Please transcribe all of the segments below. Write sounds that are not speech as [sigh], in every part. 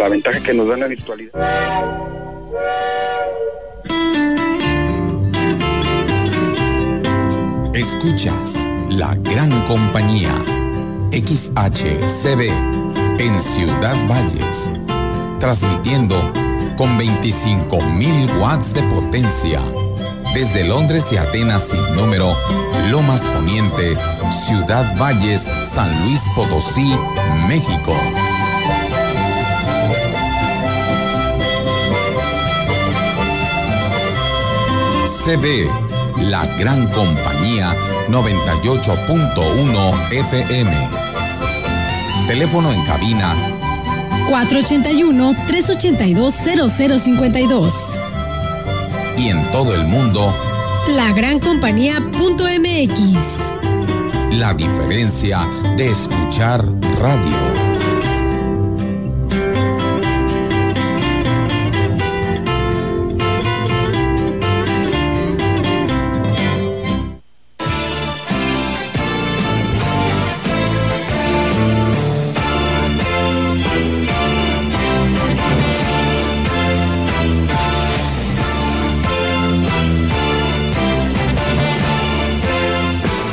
la ventaja que nos da la virtualidad. Escuchas la gran compañía XHCB en Ciudad Valles, transmitiendo con 25.000 watts de potencia desde Londres y Atenas sin número, Lomas Poniente, Ciudad Valles, San Luis Potosí, México. CD, la gran compañía 98.1 FM. Teléfono en cabina 481-382-0052. Y en todo el mundo, lagrancompañía.mx. La diferencia de escuchar radio.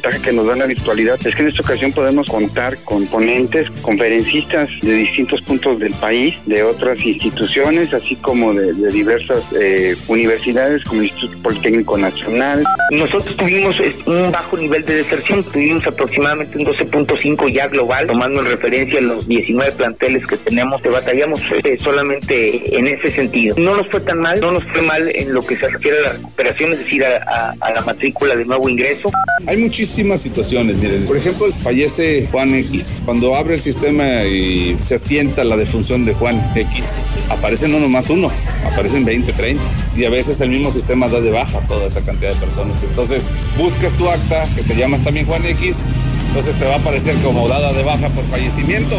Ventaja que nos da la virtualidad es que en esta ocasión podemos contar con ponentes, conferencistas de distintos puntos del país, de otras instituciones, así como de, diversas eh, universidades como el Instituto Politécnico Nacional. Nosotros tuvimos eh, un bajo nivel de deserción, tuvimos aproximadamente un 12.5 ya global, tomando en referencia los 19 planteles que tenemos, que batallamos eh, solamente en ese sentido. No nos fue tan mal, no nos fue mal en lo que se refiere a la recuperación, es decir, a, a la matrícula de nuevo ingreso. Hay muchísimas situaciones, miren. Por ejemplo, fallece Juan X. Cuando abre el sistema y se asienta la defunción de Juan X, aparecen no nomás uno, aparecen 20, 30. Y a veces el mismo sistema da de baja toda esa cantidad de personas. Entonces, buscas tu acta, que te llamas también Juan X, entonces te va a aparecer como dada de baja por fallecimiento.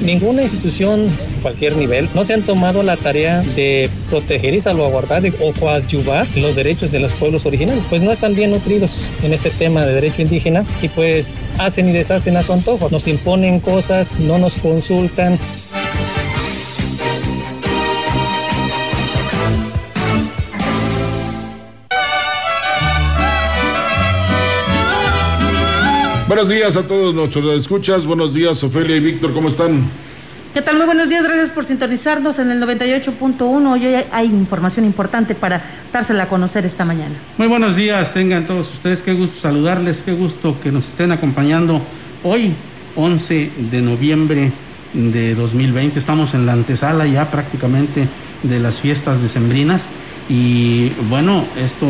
Ninguna institución, cualquier nivel, no se han tomado la tarea de proteger y salvaguardar o coadyuvar los derechos de los pueblos originales, pues no están bien nutridos en este tema de derecho indígena y pues hacen y deshacen a su antojo. Nos imponen cosas, no nos consultan. Buenos días a todos nuestros escuchas. Buenos días, Ofelia y Víctor, ¿cómo están? ¿Qué tal? Muy buenos días, gracias por sintonizarnos en el 98.1. Hoy hay información importante para dársela a conocer esta mañana. Muy buenos días, tengan todos ustedes, qué gusto saludarles, qué gusto que nos estén acompañando hoy, 11 de noviembre de 2020. Estamos en la antesala ya prácticamente de las fiestas decembrinas y bueno, esto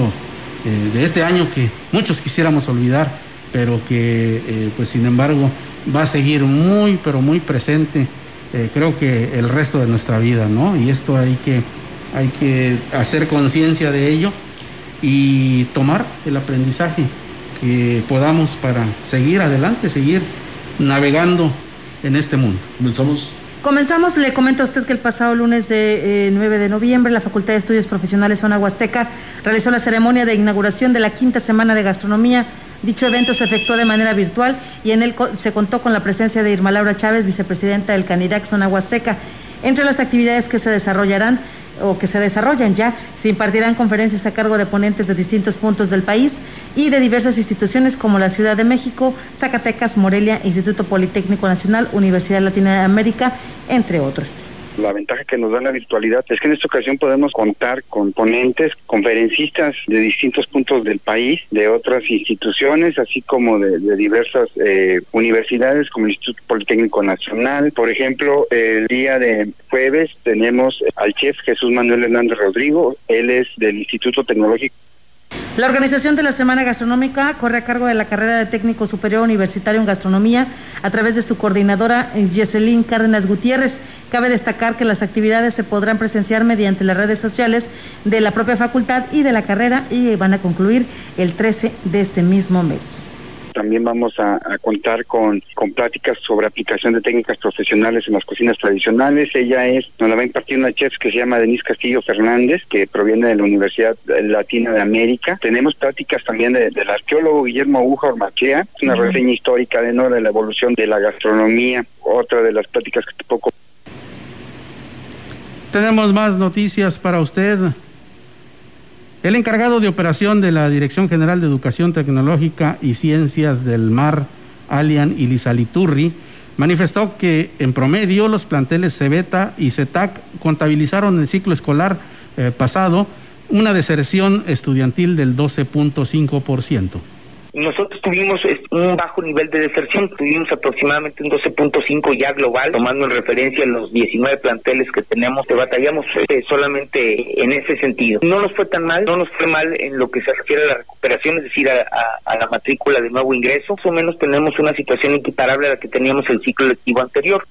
eh, de este año que muchos quisiéramos olvidar pero que eh, pues sin embargo va a seguir muy, pero muy presente, eh, creo que el resto de nuestra vida, ¿no? Y esto hay que, hay que hacer conciencia de ello y tomar el aprendizaje que podamos para seguir adelante, seguir navegando en este mundo. Comenzamos. Comenzamos, le comento a usted que el pasado lunes de 9 eh, de noviembre la Facultad de Estudios Profesionales Zona Huasteca realizó la ceremonia de inauguración de la quinta semana de gastronomía Dicho evento se efectuó de manera virtual y en él se contó con la presencia de Irma Laura Chávez, vicepresidenta del Canirac Zona Huasteca. Entre las actividades que se desarrollarán o que se desarrollan ya, se impartirán conferencias a cargo de ponentes de distintos puntos del país y de diversas instituciones como la Ciudad de México, Zacatecas, Morelia, Instituto Politécnico Nacional, Universidad Latinoamérica, entre otros. La ventaja que nos da la virtualidad es que en esta ocasión podemos contar con ponentes, conferencistas de distintos puntos del país, de otras instituciones, así como de, diversas eh, universidades como el Instituto Politécnico Nacional. Por ejemplo, el día de jueves tenemos al chef Jesús Manuel Hernández Rodrigo, él es del Instituto Tecnológico la organización de la Semana Gastronómica corre a cargo de la carrera de técnico superior universitario en gastronomía a través de su coordinadora Yeselín Cárdenas Gutiérrez. Cabe destacar que las actividades se podrán presenciar mediante las redes sociales de la propia facultad y de la carrera y van a concluir el 13 de este mismo mes. También vamos a, contar con, con pláticas sobre aplicación de técnicas profesionales en las cocinas tradicionales. Ella es, nos la va a impartir una chef que se llama Denise Castillo Fernández, que proviene de la Universidad Latina de América. Tenemos pláticas también del arqueólogo Guillermo Aguja Ormachea, una reseña histórica de, ¿no? de la evolución de la gastronomía. Otra de las pláticas que te poco. Tenemos más noticias para usted. El encargado de operación de la Dirección General de Educación Tecnológica y Ciencias del Mar, Alian Ilizaliturri, manifestó que en promedio los planteles Cebeta y CETAC contabilizaron el ciclo escolar eh, pasado una deserción estudiantil del 12.5%. Nosotros tuvimos un bajo nivel de deserción, tuvimos aproximadamente un 12.5 ya global, tomando en referencia los 19 planteles que tenemos, que batallamos eh, solamente en ese sentido. No nos fue tan mal, no nos fue mal en lo que se refiere a la recuperación, es decir, a, la matrícula de nuevo ingreso, más o menos tenemos una situación equiparable a la que teníamos el ciclo lectivo anterior.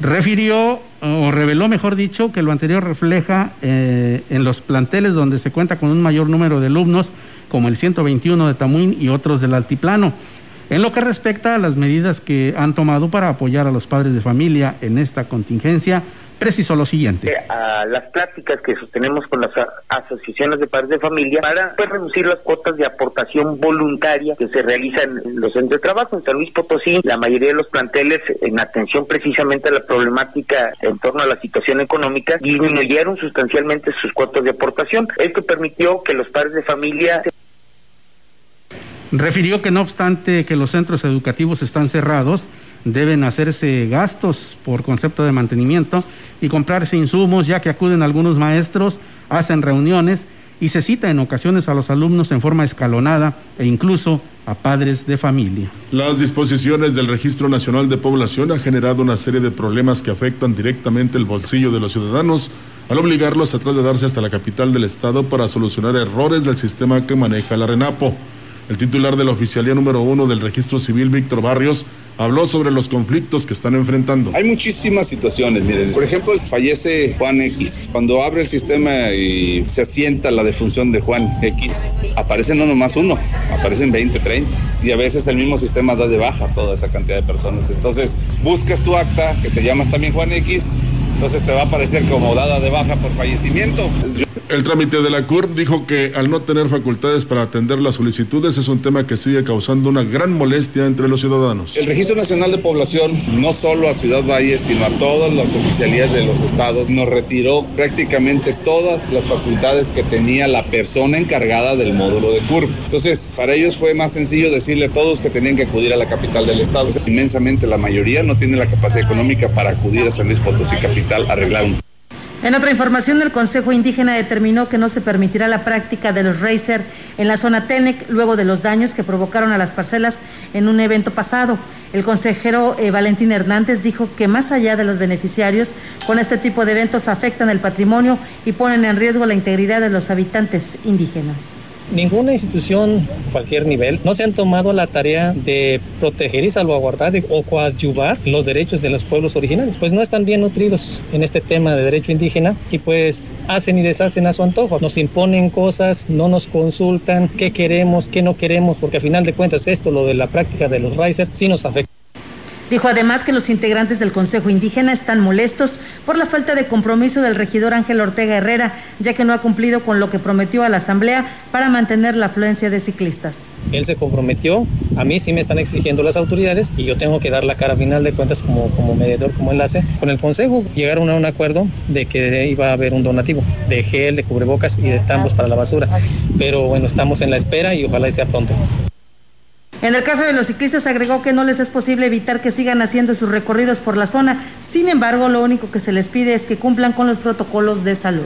Refirió o reveló, mejor dicho, que lo anterior refleja eh, en los planteles donde se cuenta con un mayor número de alumnos como el 121 de Tamuín y otros del Altiplano. En lo que respecta a las medidas que han tomado para apoyar a los padres de familia en esta contingencia, precisó lo siguiente. Eh, a las pláticas que sostenemos con las asociaciones de padres de familia para pues, reducir las cuotas de aportación voluntaria que se realizan en los centros de trabajo. En San Luis Potosí, la mayoría de los planteles, en atención precisamente a la problemática en torno a la situación económica, disminuyeron sustancialmente sus cuotas de aportación. Esto permitió que los padres de familia Refirió que no obstante que los centros educativos están cerrados, deben hacerse gastos por concepto de mantenimiento y comprarse insumos, ya que acuden algunos maestros, hacen reuniones y se cita en ocasiones a los alumnos en forma escalonada e incluso a padres de familia. Las disposiciones del Registro Nacional de Población han generado una serie de problemas que afectan directamente el bolsillo de los ciudadanos al obligarlos a trasladarse hasta la capital del estado para solucionar errores del sistema que maneja la RENAPO. El titular de la oficialía número uno del registro civil, Víctor Barrios, habló sobre los conflictos que están enfrentando. Hay muchísimas situaciones, miren. Por ejemplo, fallece Juan X. Cuando abre el sistema y se asienta la defunción de Juan X, aparecen no nomás uno, aparecen 20, 30. Y a veces el mismo sistema da de baja toda esa cantidad de personas. Entonces, buscas tu acta, que te llamas también Juan X, entonces te va a aparecer como dada de baja por fallecimiento. El trámite de la CURP dijo que al no tener facultades para atender las solicitudes es un tema que sigue causando una gran molestia entre los ciudadanos. El Registro Nacional de Población, no solo a Ciudad Valle, sino a todas las oficialías de los estados, nos retiró prácticamente todas las facultades que tenía la persona encargada del módulo de CURP. Entonces, para ellos fue más sencillo decirle a todos que tenían que acudir a la capital del estado. Inmensamente la mayoría no tiene la capacidad económica para acudir a San Luis Potosí capital a arreglar un en otra información, el Consejo Indígena determinó que no se permitirá la práctica de los racer en la zona TENEC luego de los daños que provocaron a las parcelas en un evento pasado. El consejero eh, Valentín Hernández dijo que más allá de los beneficiarios, con este tipo de eventos afectan el patrimonio y ponen en riesgo la integridad de los habitantes indígenas. Ninguna institución, cualquier nivel, no se han tomado la tarea de proteger y salvaguardar o coadyuvar los derechos de los pueblos originarios. Pues no están bien nutridos en este tema de derecho indígena y pues hacen y deshacen a su antojo. Nos imponen cosas, no nos consultan qué queremos, qué no queremos, porque a final de cuentas esto, lo de la práctica de los risers, sí nos afecta. Dijo además que los integrantes del Consejo Indígena están molestos por la falta de compromiso del regidor Ángel Ortega Herrera, ya que no ha cumplido con lo que prometió a la Asamblea para mantener la afluencia de ciclistas. Él se comprometió, a mí sí me están exigiendo las autoridades y yo tengo que dar la cara final de cuentas como, como mediador, como enlace con el Consejo. Llegaron a un acuerdo de que iba a haber un donativo de gel, de cubrebocas y de tambos para la basura. Pero bueno, estamos en la espera y ojalá sea pronto. En el caso de los ciclistas agregó que no les es posible evitar que sigan haciendo sus recorridos por la zona, sin embargo lo único que se les pide es que cumplan con los protocolos de salud.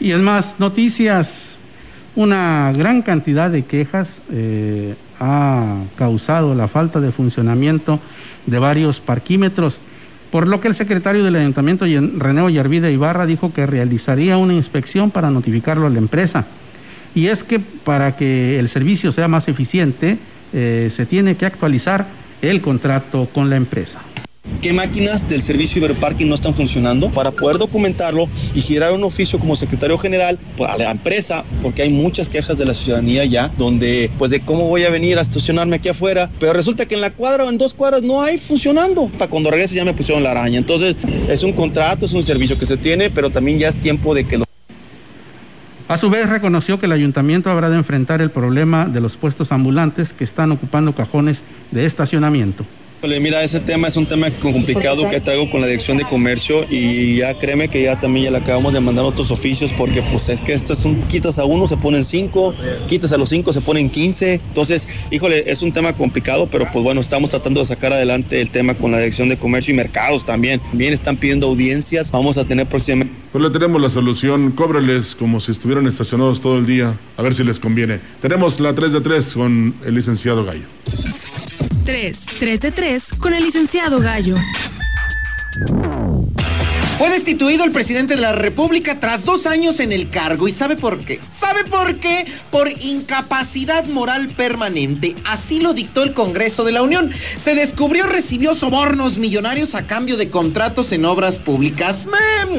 Y en más noticias, una gran cantidad de quejas eh, ha causado la falta de funcionamiento de varios parquímetros, por lo que el secretario del ayuntamiento, René Ollarvide Ibarra, dijo que realizaría una inspección para notificarlo a la empresa. Y es que para que el servicio sea más eficiente, eh, se tiene que actualizar el contrato con la empresa qué máquinas del servicio Iberparking no están funcionando para poder documentarlo y girar un oficio como secretario general a la empresa, porque hay muchas quejas de la ciudadanía ya, donde pues de cómo voy a venir a estacionarme aquí afuera, pero resulta que en la cuadra o en dos cuadras no hay funcionando. Para cuando regrese ya me pusieron la araña. Entonces es un contrato, es un servicio que se tiene, pero también ya es tiempo de que lo a su vez reconoció que el ayuntamiento habrá de enfrentar el problema de los puestos ambulantes que están ocupando cajones de estacionamiento. Mira, ese tema es un tema complicado que traigo con la dirección de comercio y ya créeme que ya también ya le acabamos de mandar otros oficios porque pues es que esto es un, quitas a uno, se ponen cinco, quitas a los cinco, se ponen quince. Entonces, híjole, es un tema complicado, pero pues bueno, estamos tratando de sacar adelante el tema con la dirección de comercio y mercados también. Bien, están pidiendo audiencias, vamos a tener próximamente. Pues le tenemos la solución, cóbrales como si estuvieran estacionados todo el día, a ver si les conviene. Tenemos la 3 de 3 con el licenciado Gallo. 3. 3 de 3 con el licenciado Gallo. Fue destituido el presidente de la República tras dos años en el cargo. ¿Y sabe por qué? ¿Sabe por qué? Por incapacidad moral permanente. Así lo dictó el Congreso de la Unión. Se descubrió recibió sobornos millonarios a cambio de contratos en obras públicas.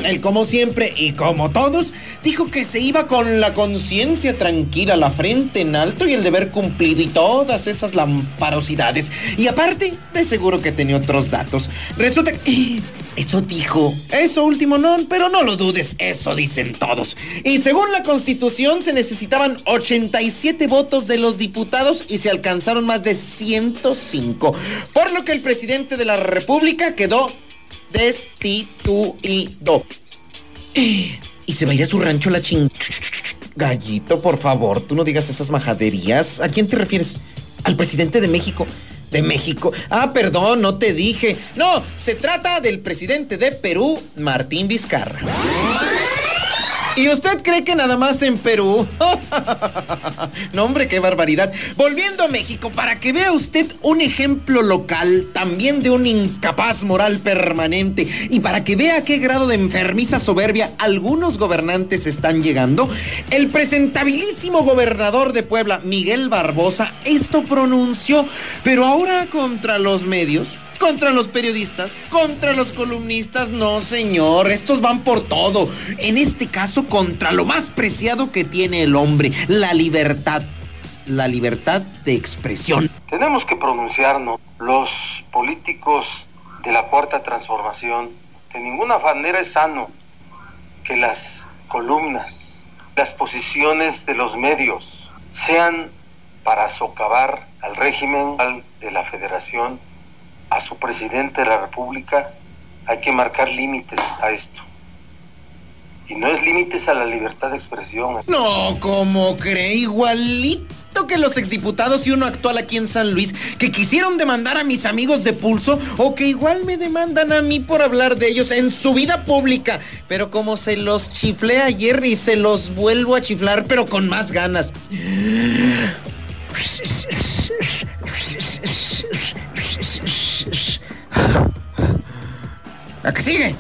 Él, como siempre y como todos, dijo que se iba con la conciencia tranquila, la frente en alto y el deber cumplido y todas esas lamparosidades. Y aparte, de seguro que tenía otros datos. Resulta que eso dijo. Eso último no, pero no lo dudes, eso dicen todos. Y según la constitución se necesitaban 87 votos de los diputados y se alcanzaron más de 105. Por lo que el presidente de la República quedó destituido. Y se va a ir a su rancho la ching... Gallito, por favor, tú no digas esas majaderías. ¿A quién te refieres? ¿Al presidente de México? De México. Ah, perdón, no te dije. No, se trata del presidente de Perú, Martín Vizcarra. ¿Y usted cree que nada más en Perú? [laughs] no, hombre, qué barbaridad. Volviendo a México, para que vea usted un ejemplo local, también de un incapaz moral permanente, y para que vea a qué grado de enfermiza soberbia algunos gobernantes están llegando, el presentabilísimo gobernador de Puebla, Miguel Barbosa, esto pronunció, pero ahora contra los medios contra los periodistas, contra los columnistas, no señor, estos van por todo. En este caso, contra lo más preciado que tiene el hombre, la libertad. La libertad de expresión. Tenemos que pronunciarnos, los políticos de la cuarta transformación, de ninguna manera es sano que las columnas, las posiciones de los medios sean para socavar al régimen de la federación a su presidente de la República, hay que marcar límites a esto. Y no es límites a la libertad de expresión. No, como cree igualito que los exdiputados y uno actual aquí en San Luis que quisieron demandar a mis amigos de pulso o que igual me demandan a mí por hablar de ellos en su vida pública. Pero como se los chiflé ayer y se los vuelvo a chiflar, pero con más ganas. ¿A qué sigue?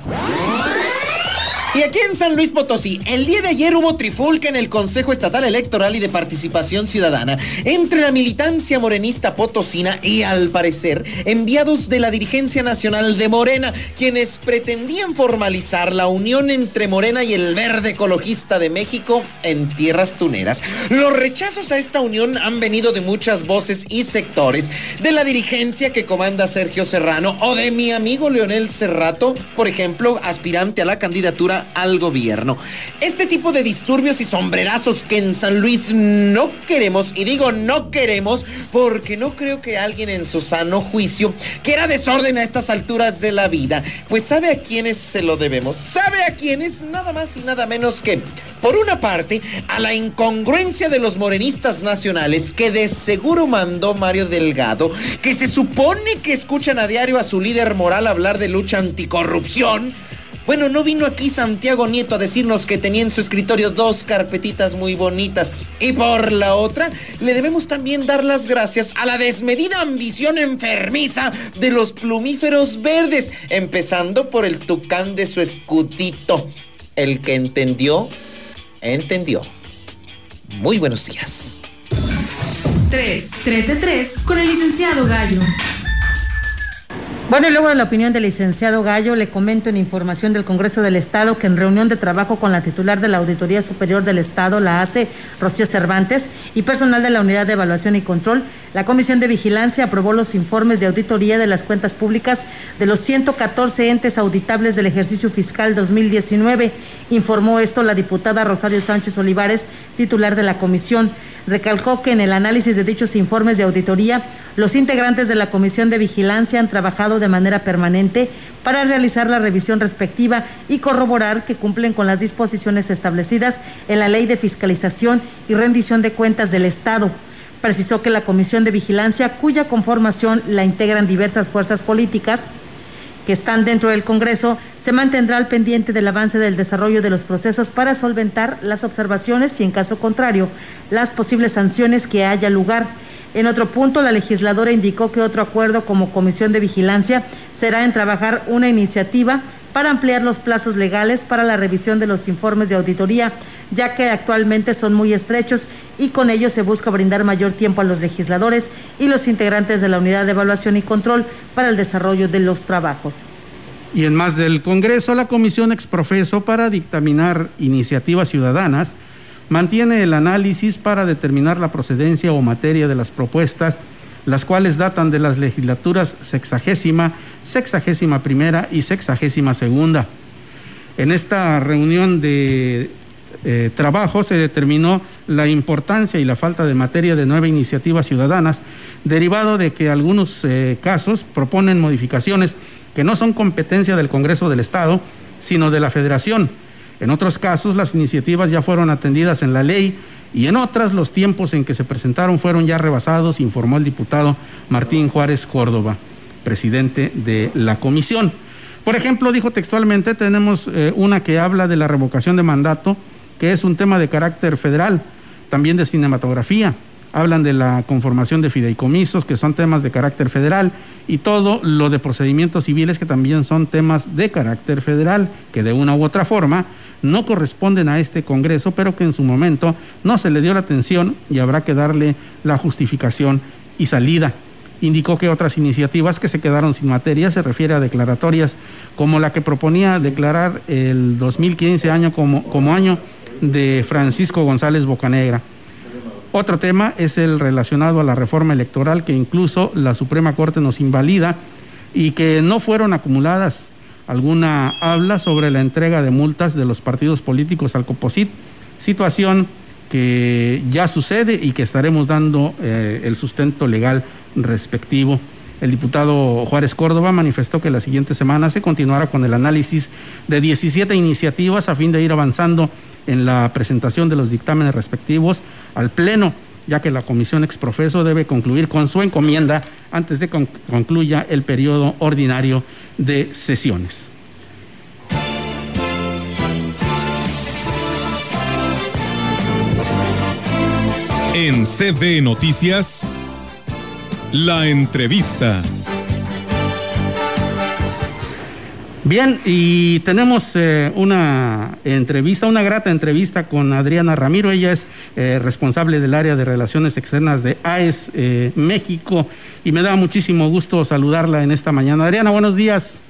Y aquí en San Luis Potosí, el día de ayer hubo trifulca en el Consejo Estatal Electoral y de Participación Ciudadana entre la militancia morenista potosina y, al parecer, enviados de la dirigencia nacional de Morena, quienes pretendían formalizar la unión entre Morena y el verde ecologista de México en tierras tuneras. Los rechazos a esta unión han venido de muchas voces y sectores, de la dirigencia que comanda Sergio Serrano o de mi amigo Leonel Serrato, por ejemplo, aspirante a la candidatura al gobierno. Este tipo de disturbios y sombrerazos que en San Luis no queremos, y digo no queremos porque no creo que alguien en su sano juicio quiera desorden a estas alturas de la vida, pues sabe a quiénes se lo debemos, sabe a quiénes nada más y nada menos que por una parte, a la incongruencia de los morenistas nacionales que de seguro mandó Mario Delgado, que se supone que escuchan a diario a su líder moral hablar de lucha anticorrupción. Bueno, no vino aquí Santiago Nieto a decirnos que tenía en su escritorio dos carpetitas muy bonitas. Y por la otra, le debemos también dar las gracias a la desmedida ambición enfermiza de los plumíferos verdes, empezando por el tucán de su escudito. El que entendió entendió. Muy buenos días. 3, 3 de 3 con el licenciado Gallo. Bueno, y luego de la opinión del licenciado Gallo, le comento en información del Congreso del Estado que en reunión de trabajo con la titular de la Auditoría Superior del Estado, la ACE, Rocío Cervantes, y personal de la Unidad de Evaluación y Control, la Comisión de Vigilancia aprobó los informes de auditoría de las cuentas públicas de los 114 entes auditables del ejercicio fiscal 2019. Informó esto la diputada Rosario Sánchez Olivares, titular de la comisión. Recalcó que en el análisis de dichos informes de auditoría, los integrantes de la Comisión de Vigilancia han trabajado de manera permanente para realizar la revisión respectiva y corroborar que cumplen con las disposiciones establecidas en la Ley de Fiscalización y Rendición de Cuentas del Estado. Precisó que la Comisión de Vigilancia, cuya conformación la integran diversas fuerzas políticas, que están dentro del Congreso, se mantendrá al pendiente del avance del desarrollo de los procesos para solventar las observaciones y, en caso contrario, las posibles sanciones que haya lugar. En otro punto, la legisladora indicó que otro acuerdo como comisión de vigilancia será en trabajar una iniciativa para ampliar los plazos legales para la revisión de los informes de auditoría, ya que actualmente son muy estrechos y con ello se busca brindar mayor tiempo a los legisladores y los integrantes de la Unidad de Evaluación y Control para el desarrollo de los trabajos. Y en más del Congreso, la Comisión Exprofeso para dictaminar iniciativas ciudadanas mantiene el análisis para determinar la procedencia o materia de las propuestas las cuales datan de las legislaturas sexagésima, sexagésima primera y sexagésima segunda. En esta reunión de eh, trabajo se determinó la importancia y la falta de materia de nueve iniciativas ciudadanas, derivado de que algunos eh, casos proponen modificaciones que no son competencia del Congreso del Estado, sino de la Federación. En otros casos, las iniciativas ya fueron atendidas en la ley y en otras los tiempos en que se presentaron fueron ya rebasados, informó el diputado Martín Juárez Córdoba, presidente de la comisión. Por ejemplo, dijo textualmente, tenemos eh, una que habla de la revocación de mandato, que es un tema de carácter federal, también de cinematografía. Hablan de la conformación de fideicomisos, que son temas de carácter federal, y todo lo de procedimientos civiles, que también son temas de carácter federal, que de una u otra forma no corresponden a este Congreso, pero que en su momento no se le dio la atención y habrá que darle la justificación y salida. Indicó que otras iniciativas que se quedaron sin materia se refiere a declaratorias como la que proponía declarar el 2015 año como, como año de Francisco González Bocanegra. Otro tema es el relacionado a la reforma electoral que incluso la Suprema Corte nos invalida y que no fueron acumuladas alguna habla sobre la entrega de multas de los partidos políticos al COPOSIT, situación que ya sucede y que estaremos dando eh, el sustento legal respectivo. El diputado Juárez Córdoba manifestó que la siguiente semana se continuará con el análisis de 17 iniciativas a fin de ir avanzando en la presentación de los dictámenes respectivos al Pleno, ya que la comisión exprofeso debe concluir con su encomienda antes de que concluya el periodo ordinario de sesiones. En CB Noticias, la entrevista. Bien, y tenemos eh, una entrevista, una grata entrevista con Adriana Ramiro. Ella es eh, responsable del área de relaciones externas de AES eh, México y me da muchísimo gusto saludarla en esta mañana. Adriana, buenos días.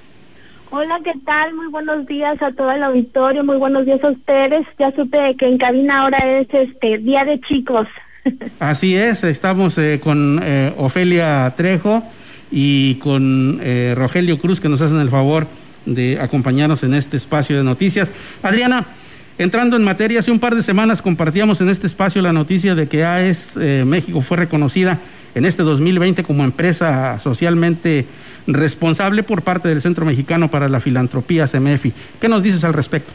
Hola, ¿qué tal? Muy buenos días a todo el auditorio, muy buenos días a ustedes. Ya supe que en cabina ahora es este Día de Chicos. [laughs] Así es, estamos con Ofelia Trejo y con Rogelio Cruz que nos hacen el favor de acompañarnos en este espacio de noticias. Adriana, entrando en materia, hace un par de semanas compartíamos en este espacio la noticia de que AES eh, México fue reconocida en este 2020 como empresa socialmente responsable por parte del Centro Mexicano para la Filantropía, CMFI. ¿Qué nos dices al respecto?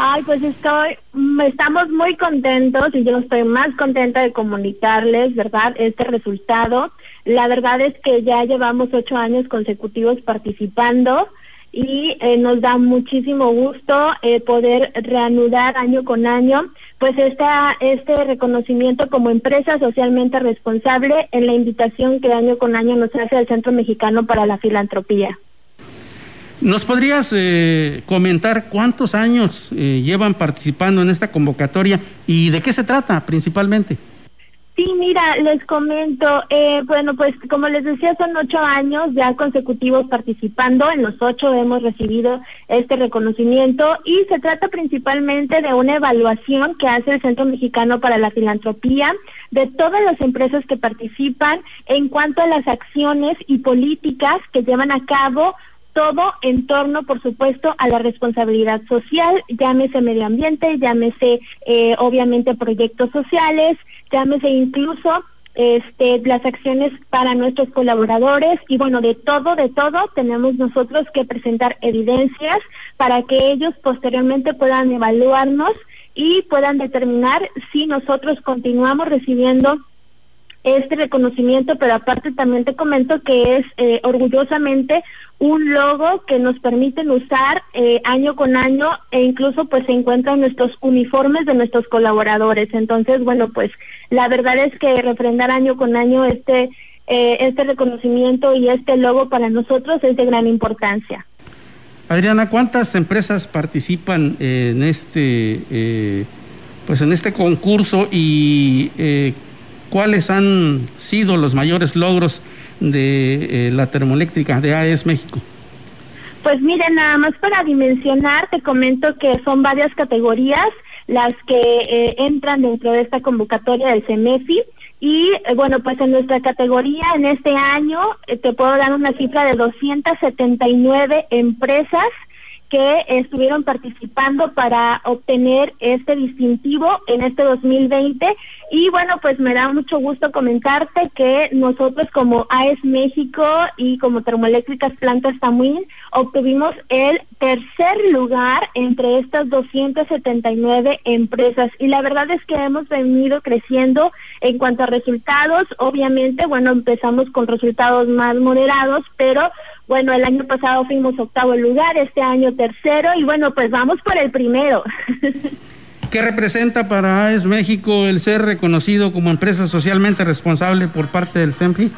Ay, pues estoy, mm, estamos muy contentos y yo estoy más contenta de comunicarles, ¿verdad?, este resultado. La verdad es que ya llevamos ocho años consecutivos participando y eh, nos da muchísimo gusto eh, poder reanudar año con año pues esta, este reconocimiento como empresa socialmente responsable en la invitación que año con año nos hace el Centro Mexicano para la Filantropía. ¿Nos podrías eh, comentar cuántos años llevan participando en esta convocatoria y de qué se trata principalmente? Sí, mira, les comento, eh, bueno, pues como les decía, son ocho años ya consecutivos participando, en los ocho hemos recibido este reconocimiento y se trata principalmente de una evaluación que hace el Centro Mexicano para la Filantropía de todas las empresas que participan en cuanto a las acciones y políticas que llevan a cabo todo en torno, por supuesto, a la responsabilidad social, llámese medio ambiente, llámese eh, obviamente proyectos sociales, llámese incluso este, las acciones para nuestros colaboradores. Y bueno, de todo, de todo, tenemos nosotros que presentar evidencias para que ellos posteriormente puedan evaluarnos y puedan determinar si nosotros continuamos recibiendo este reconocimiento, pero aparte también te comento que es eh, orgullosamente un logo que nos permiten usar eh, año con año e incluso pues se encuentran nuestros uniformes de nuestros colaboradores. Entonces, bueno, pues la verdad es que refrendar año con año este eh, este reconocimiento y este logo para nosotros es de gran importancia. Adriana, ¿cuántas empresas participan en este pues en este concurso y ¿Cuáles han sido los mayores logros de eh, la termoeléctrica de AES México? Pues miren, nada más para dimensionar, te comento que son varias categorías las que eh, entran dentro de esta convocatoria del CEMEFI. Y eh, bueno, pues en nuestra categoría en este año te puedo dar una cifra de 279 empresas que estuvieron participando para obtener este distintivo en este 2020 y bueno pues me da mucho gusto comentarte que nosotros como AES México y como Termoeléctricas Plantas Tamuín obtuvimos el tercer lugar entre estas 279 empresas. Y la verdad es que hemos venido creciendo en cuanto a resultados. Obviamente bueno empezamos con resultados más moderados pero bueno, el año pasado fuimos octavo lugar, este año tercero y bueno, pues vamos por el primero. [laughs] ¿Qué representa para AES México el ser reconocido como empresa socialmente responsable por parte del CEMPI?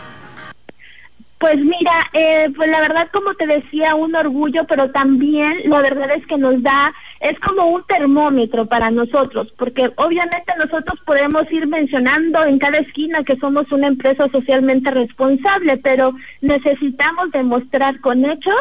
Pues mira, eh, pues la verdad, como te decía, un orgullo, pero también la verdad es que nos da, es como un termómetro para nosotros, porque obviamente nosotros podemos ir mencionando en cada esquina que somos una empresa socialmente responsable, pero necesitamos demostrar con hechos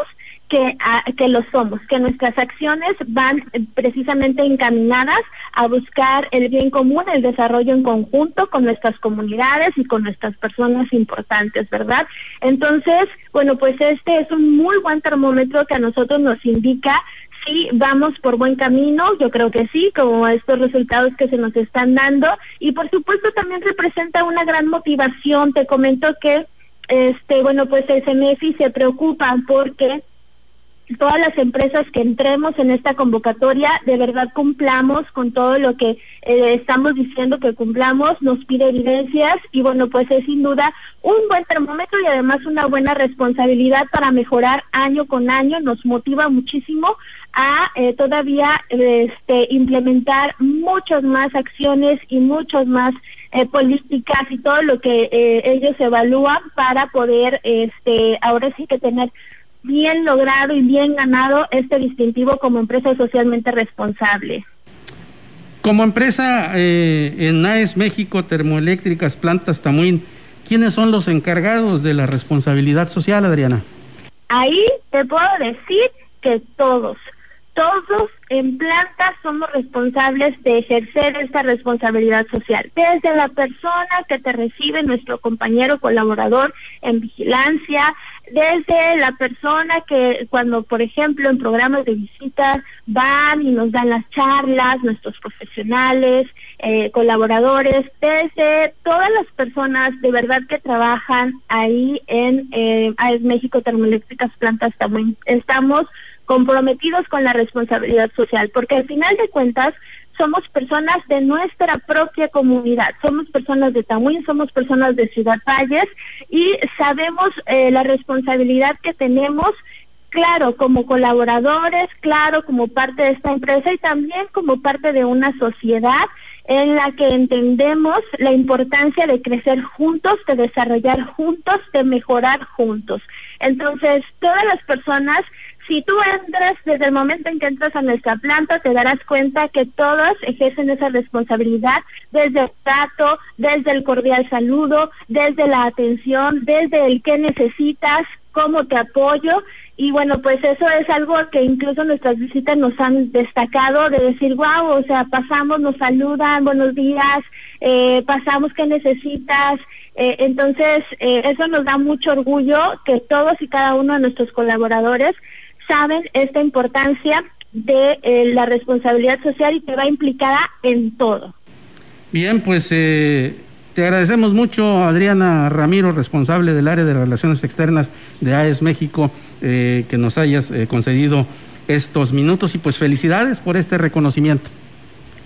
que, que lo somos, que nuestras acciones van precisamente encaminadas a buscar el bien común, el desarrollo en conjunto con nuestras comunidades y con nuestras personas importantes, ¿verdad? Entonces, bueno, pues este es un muy buen termómetro que a nosotros nos indica si vamos por buen camino, yo creo que sí, como estos resultados que se nos están dando y por supuesto también representa una gran motivación. Te comento que este, bueno, pues el CEMEFI se preocupa porque todas las empresas que entremos en esta convocatoria de verdad cumplamos con todo lo que eh, estamos diciendo que cumplamos, nos pide evidencias y bueno, pues es sin duda un buen termómetro y además una buena responsabilidad para mejorar año con año, nos motiva muchísimo a eh, todavía este, implementar muchas más acciones y muchas más eh, políticas y todo lo que ellos evalúan para poder este ahora sí que tener bien logrado y bien ganado este distintivo como empresa socialmente responsable. Como empresa eh, en AES México, Termoeléctricas, Plantas Tamuín, ¿quiénes son los encargados de la responsabilidad social, Adriana? Ahí te puedo decir que todos, todos en plantas somos responsables de ejercer esta responsabilidad social. Desde la persona que te recibe, nuestro compañero colaborador en vigilancia, desde la persona que cuando, por ejemplo, en programas de visita van y nos dan las charlas, nuestros profesionales, eh, colaboradores, desde todas las personas de verdad que trabajan ahí en eh, México Termoeléctricas Plantas. Estamos comprometidos con la responsabilidad social, porque al final de cuentas somos personas de nuestra propia comunidad, somos personas de Tamuín, somos personas de Ciudad Valles y sabemos eh, la responsabilidad que tenemos claro, como colaboradores, claro, como parte de esta empresa y también como parte de una sociedad en la que entendemos la importancia de crecer juntos, de desarrollar juntos, de mejorar juntos. Entonces, todas las personas si tú entras, desde el momento en que entras a nuestra planta, te darás cuenta que todos ejercen esa responsabilidad desde el trato, desde el cordial saludo, desde la atención, desde el qué necesitas, cómo te apoyo. Y bueno, pues eso es algo que incluso nuestras visitas nos han destacado de decir, wow, o sea, pasamos, nos saludan, buenos días, eh, pasamos, ¿qué necesitas? Eh, entonces, eh, eso nos da mucho orgullo que todos y cada uno de nuestros colaboradores saben esta importancia de eh, la responsabilidad social y que va implicada en todo. Bien, pues eh, te agradecemos mucho, Adriana Ramiro, responsable del área de Relaciones Externas de AES México, eh, que nos hayas concedido estos minutos y pues felicidades por este reconocimiento.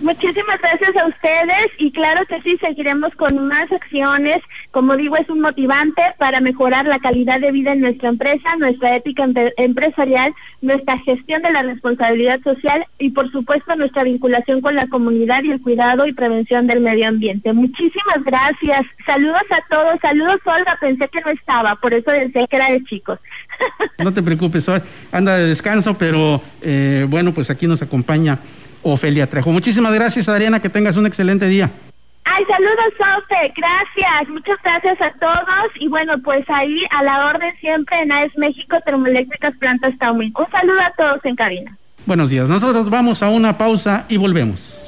Muchísimas gracias a ustedes y claro que sí, seguiremos con más acciones. Como digo, es un motivante para mejorar la calidad de vida en nuestra empresa, nuestra ética empresarial, nuestra gestión de la responsabilidad social y por supuesto nuestra vinculación con la comunidad y el cuidado y prevención del medio ambiente. Muchísimas gracias. Saludos a todos. Saludos, Olga. Pensé que no estaba, por eso decía que era de chicos. No te preocupes, anda de descanso, pero eh, bueno, pues aquí nos acompaña Ofelia Trejo. Muchísimas gracias, Adriana, que tengas un excelente día. Ay, saludos, Sofe, gracias, muchas gracias a todos y bueno, pues ahí a la orden siempre en AES México Termoeléctricas Plantas Taumín. Un saludo a todos en cabina. Buenos días, nosotros vamos a una pausa y volvemos.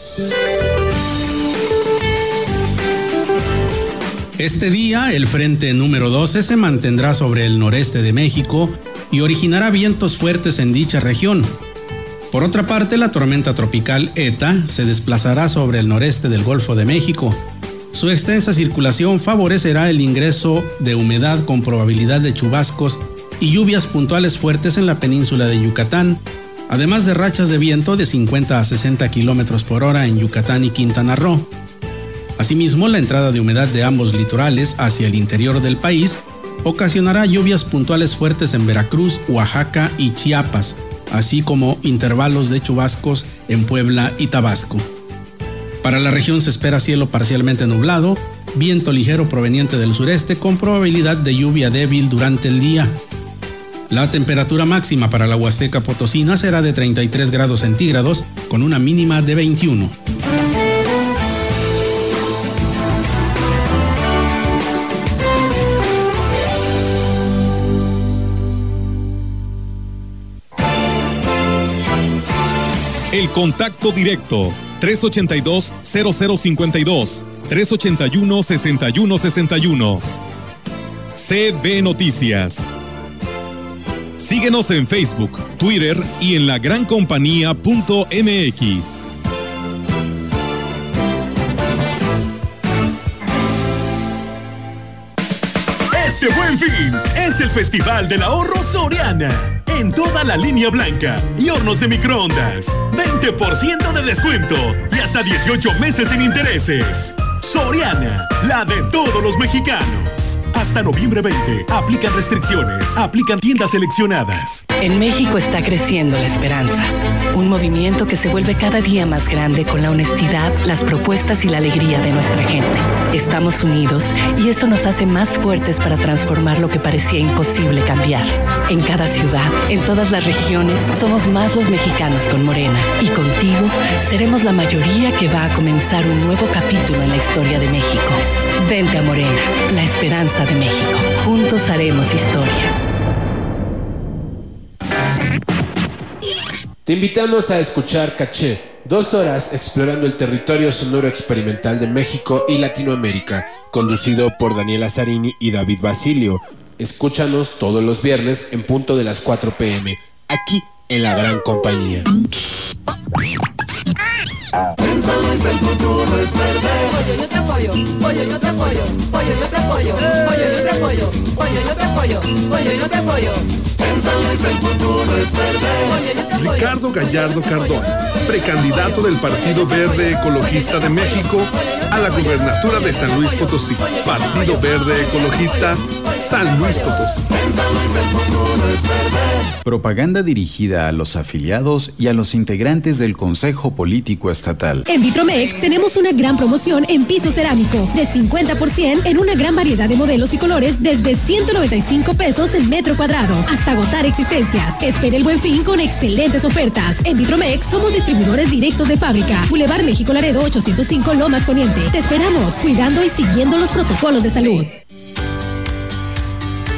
Este día, el frente número 12 se mantendrá sobre el noreste de México y originará vientos fuertes en dicha región, por otra parte, la tormenta tropical ETA se desplazará sobre el noreste del Golfo de México. Su extensa circulación favorecerá el ingreso de humedad con probabilidad de chubascos y lluvias puntuales fuertes en la península de Yucatán, además de rachas de viento de 50 a 60 kilómetros por hora en Yucatán y Quintana Roo. Asimismo, la entrada de humedad de ambos litorales hacia el interior del país ocasionará lluvias puntuales fuertes en Veracruz, Oaxaca y Chiapas, así como intervalos de chubascos en Puebla y Tabasco. Para la región se espera cielo parcialmente nublado, viento ligero proveniente del sureste con probabilidad de lluvia débil durante el día. La temperatura máxima para la Huasteca Potosina será de 33 grados centígrados con una mínima de 21. El contacto directo 382-0052, 381-6161. CB Noticias. Síguenos en Facebook, Twitter y en la gran compañía.mx. Este buen fin es el Festival del Ahorro Soriana en toda la línea blanca y hornos de microondas. 20% de descuento y hasta 18 meses sin intereses. Soriana, la de todos los mexicanos. Hasta noviembre 20. Aplican restricciones. Aplican tiendas seleccionadas. En México está creciendo la esperanza. Un movimiento que se vuelve cada día más grande con la honestidad, las propuestas y la alegría de nuestra gente. Estamos unidos y eso nos hace más fuertes para transformar lo que parecía imposible cambiar. En cada ciudad, en todas las regiones, somos más los mexicanos con Morena. Y contigo seremos la mayoría que va a comenzar un nuevo capítulo en la historia de México. Vente a Morena, la esperanza de México. Juntos haremos historia. Te invitamos a escuchar Caché, dos horas explorando el territorio sonoro experimental de México y Latinoamérica, conducido por Daniela Zarini y David Basilio. Escúchanos todos los viernes en punto de las 4 pm, aquí en la gran compañía. En San Luis el futuro es verde. Pollo, yo te apoyo. Pollo, yo te apoyo. Pollo, yo te apoyo. Pollo, yo te apoyo. Pollo, yo te apoyo. Pollo, yo te apoyo. En San Luis el futuro es verde. Ricardo Gallardo Cardón, precandidato del Partido Verde Ecologista de México a la gubernatura de San Luis Potosí. Partido Verde Ecologista, San Luis Potosí. Propaganda dirigida a los afiliados y a los integrantes del Consejo Político Estatal. En Vitromex tenemos una gran promoción en piso cerámico de 50% en una gran variedad de modelos y colores desde 195 pesos el metro cuadrado hasta agotar existencias. Espera el buen fin con excelentes ofertas. En Vitromex somos distribuidores directos de fábrica. Boulevard México Laredo 805 Lomas Poniente. Te esperamos cuidando y siguiendo los protocolos de salud.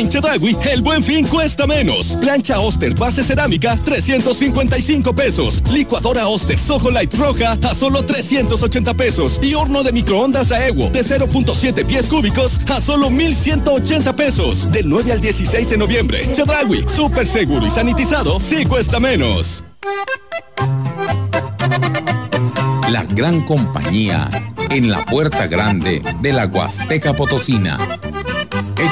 En Chedragui, el buen fin cuesta menos. Plancha Oster base cerámica, 355 pesos. Licuadora Oster Soho Light roja a solo 380 pesos. Y horno de microondas Aewo de 0.7 pies cúbicos a solo 1180 pesos. Del 9 al 16 de noviembre. Chedragui, súper seguro y sanitizado, sí cuesta menos. La gran compañía en la puerta grande de la Huasteca Potosina.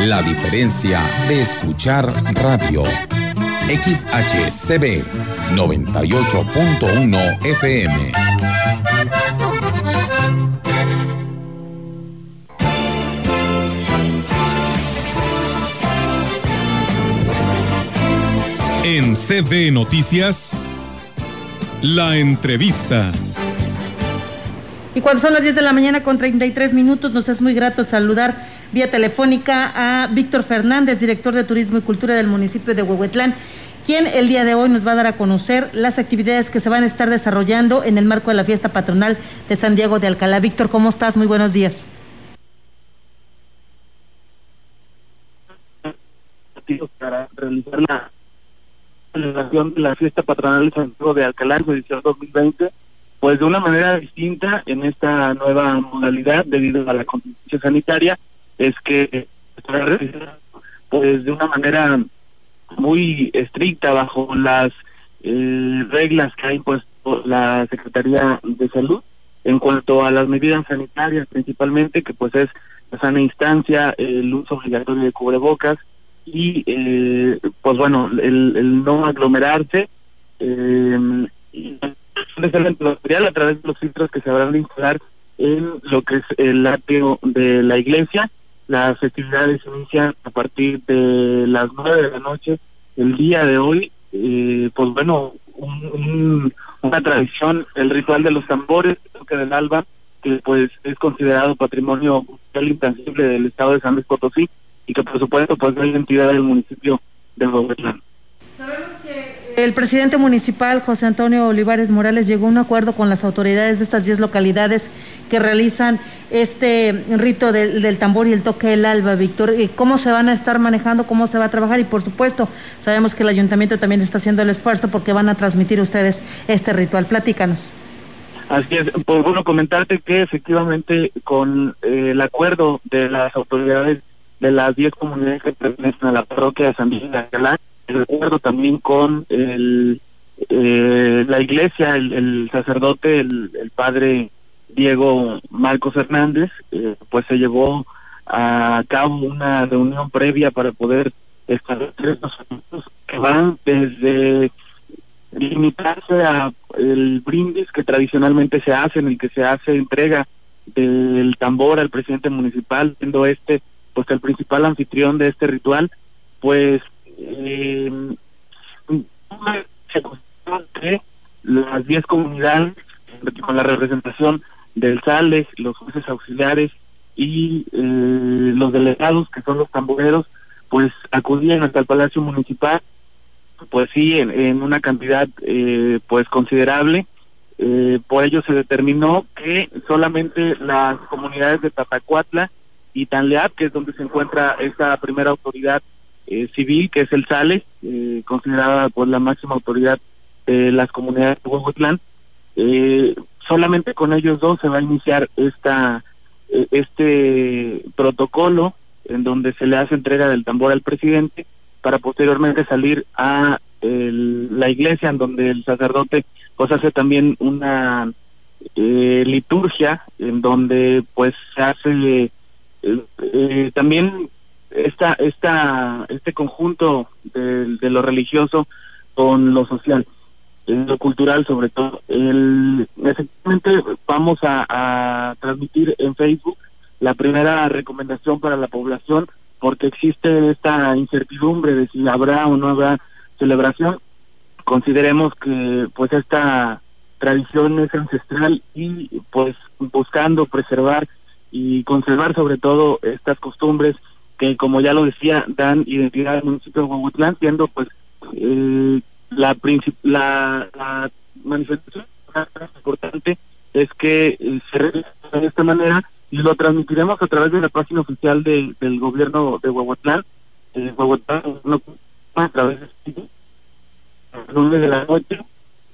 la diferencia de escuchar radio. XHCB 98.1 FM. En CB Noticias, la entrevista. Y cuando son las 10 de la mañana con 33 minutos, nos es muy grato saludar vía telefónica a Víctor Fernández, director de Turismo y Cultura del municipio de Huehuetlán, quien el día de hoy nos va a dar a conocer las actividades que se van a estar desarrollando en el marco de la fiesta patronal de San Diego de Alcalá. Víctor, ¿cómo estás? Muy buenos días. para realizar la celebración de la fiesta patronal de Santiago de Alcalá en edición 2020, pues de una manera distinta en esta nueva modalidad debido a la contingencia sanitaria, es que pues de una manera muy estricta bajo las eh, reglas que ha impuesto la Secretaría de Salud en cuanto a las medidas sanitarias principalmente, que pues es la sana instancia, el uso obligatorio de cubrebocas, y eh, pues bueno el, el no aglomerarse eh, y material a través de los filtros que se habrán de instalar en lo que es el atrio de la iglesia las festividades se inician a partir de las nueve de la noche el día de hoy eh, pues bueno un- un- una tradición el ritual de los tambores toque del alba que pues es considerado patrimonio cultural intangible del estado de San Luis Potosí y que por supuesto pues es la identidad del municipio de Huehuetlán. Sabemos que El presidente municipal José Antonio Olivares Morales llegó a un acuerdo con las autoridades de estas 10 localidades que realizan este rito del, del tambor y el toque del alba, Víctor. ¿Cómo se van a estar manejando? ¿Cómo se va a trabajar? Y por supuesto, sabemos que el ayuntamiento también está haciendo el esfuerzo porque van a transmitir ustedes este ritual. Platícanos. Así es, pues bueno, comentarte que efectivamente con eh, el acuerdo de las autoridades de las 10 comunidades que pertenecen a la parroquia de San Miguel de Alcalá, el acuerdo también con el, eh, la iglesia, el, el sacerdote, el, el padre Diego Marcos Hernández, eh, pues se llevó a cabo una reunión previa para poder establecer estos asuntos que van desde limitarse a el brindis que tradicionalmente se hace, en el que se hace entrega del tambor al presidente municipal, siendo este pues el principal anfitrión de este ritual, pues eh, que las 10 comunidades con la representación del SALES, los jueces auxiliares y eh, los delegados que son los tamboreros, pues acudían hasta el Palacio Municipal pues sí, en, una cantidad eh, pues considerable. Eh, por ello se determinó que solamente las comunidades de Tatacuatla y Tanleap, que es donde se encuentra esta primera autoridad eh, civil, que es el SALE, eh, considerada pues la máxima autoridad de las comunidades de Huehuetlán, eh, solamente con ellos dos se va a iniciar esta eh, este protocolo en donde se le hace entrega del tambor al presidente para posteriormente salir a el- la iglesia en donde el sacerdote pues hace también una eh, liturgia en donde pues se hace eh, también esta esta este conjunto de, de lo religioso con lo social lo cultural sobre todo. El efectivamente vamos a, a transmitir en Facebook la primera recomendación para la población porque existe esta incertidumbre de si habrá o no habrá celebración. Consideremos que pues esta tradición es ancestral y pues buscando preservar y conservar sobre todo estas costumbres que como ya lo decía dan identidad al municipio de Huehuetlán siendo pues eh, la, la la manifestación más importante es que eh, se realiza de esta manera y lo transmitiremos a través de la página oficial de, del gobierno de Huehuetlán, eh, Huehuetlán no, a través de nueve de la noche.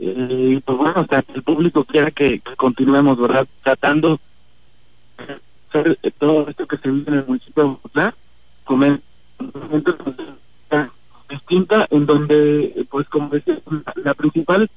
Eh, y pues bueno hasta que el público quiera que, que continuemos verdad tratando hacer eh, todo esto que se vive en el municipio de Huehuetlán distinta en donde pues como decía la, principal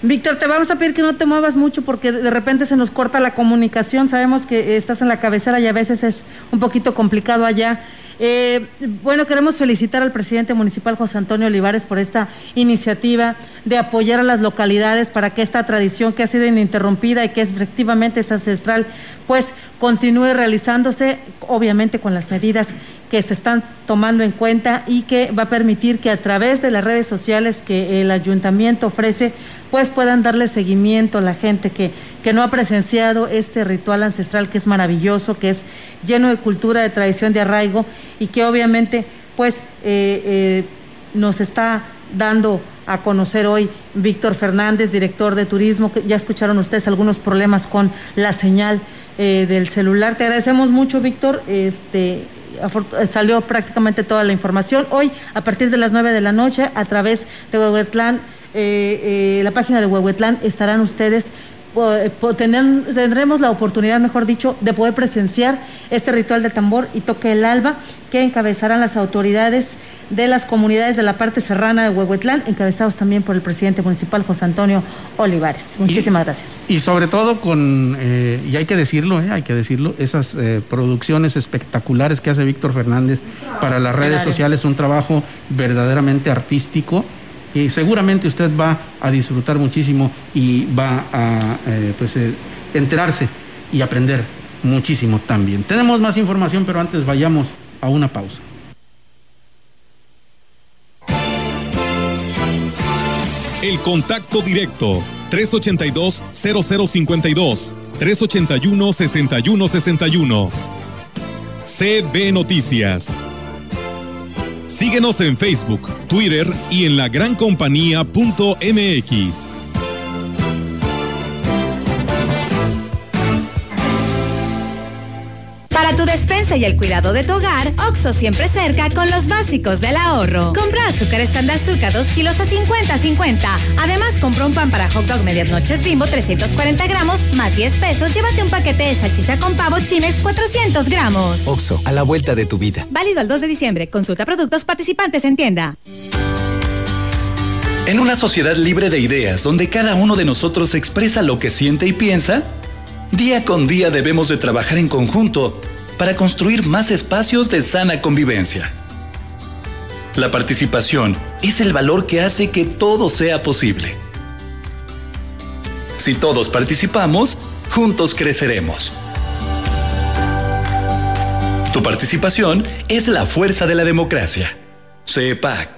Víctor, te vamos a pedir que no te muevas mucho porque de repente se nos corta la comunicación. Sabemos que estás en la cabecera y a veces es un poquito complicado allá. Eh, bueno, queremos felicitar al presidente municipal José Antonio Olivares por esta iniciativa de apoyar a las localidades para que esta tradición que ha sido ininterrumpida y que es efectivamente es ancestral, pues continúe realizándose, obviamente con las medidas que se están tomando en cuenta y que va a permitir que a través de las redes sociales que el ayuntamiento ofrece, pues puedan darle seguimiento a la gente que, que no ha presenciado este ritual ancestral que es maravilloso, que es lleno de cultura, de tradición, de arraigo y que obviamente pues eh, eh, nos está dando a conocer hoy Víctor Fernández, director de turismo, que ya escucharon ustedes algunos problemas con la señal eh, del celular. Te agradecemos mucho, Víctor. Este, salió prácticamente toda la información. Hoy, a partir de las 9 de la noche, a través de Huehuetlán, eh, eh, la página de Huehuetlán, estarán ustedes eh, tendremos la oportunidad, mejor dicho, de poder presenciar este ritual de tambor y toque el alba que encabezarán las autoridades de las comunidades de la parte serrana de Huehuetlán, encabezados también por el presidente municipal José Antonio Olivares. Muchísimas gracias. Y sobre todo con, eh, y hay que decirlo, eh, hay que decirlo, esas eh, producciones espectaculares que hace Víctor Fernández para las redes sociales, un trabajo verdaderamente artístico. Y seguramente usted va a disfrutar muchísimo y va a eh, pues, eh, enterarse y aprender muchísimo también. Tenemos más información, pero antes vayamos a una pausa. El contacto directo 382-0052 381-6161. CB Noticias. Síguenos en Facebook, Twitter y en lagrancompañía.mx. Para tu despensa y el cuidado de tu hogar, OXO siempre cerca con los básicos del ahorro. Compra azúcar estándar azúcar 2 kilos a 50-50. Además, compra un pan para hot dog medias noches bimbo 340 gramos más 10 pesos. Llévate un paquete de salchicha con pavo chimex 400 gramos. OXO, a la vuelta de tu vida. Válido el 2 de diciembre. Consulta productos participantes en tienda. En una sociedad libre de ideas, donde cada uno de nosotros expresa lo que siente y piensa, día con día debemos de trabajar en conjunto para construir más espacios de sana convivencia. La participación es el valor que hace que todo sea posible. Si todos participamos, juntos creceremos. Tu participación es la fuerza de la democracia. CEPAC.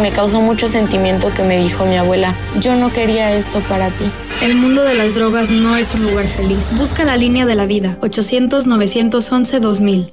Me causó mucho sentimiento que me dijo mi abuela, yo no quería esto para ti. El mundo de las drogas no es un lugar feliz. Busca la línea de la vida, 800-911-2000.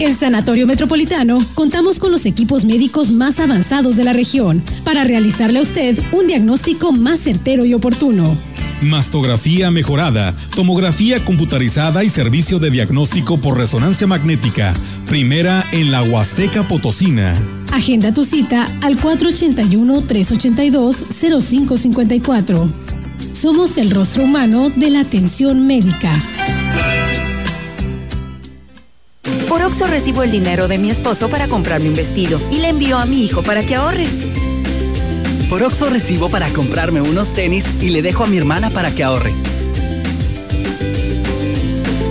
En Sanatorio Metropolitano contamos con los equipos médicos más avanzados de la región para realizarle a usted un diagnóstico más certero y oportuno. Mastografía mejorada, tomografía computarizada y servicio de diagnóstico por resonancia magnética. Primera en la Huasteca Potosina. Agenda tu cita al 481-382-0554. Somos el rostro humano de la atención médica. Por Oxo recibo el dinero de mi esposo para comprarme un vestido y le envío a mi hijo para que ahorre. Por Oxo recibo para comprarme unos tenis y le dejo a mi hermana para que ahorre.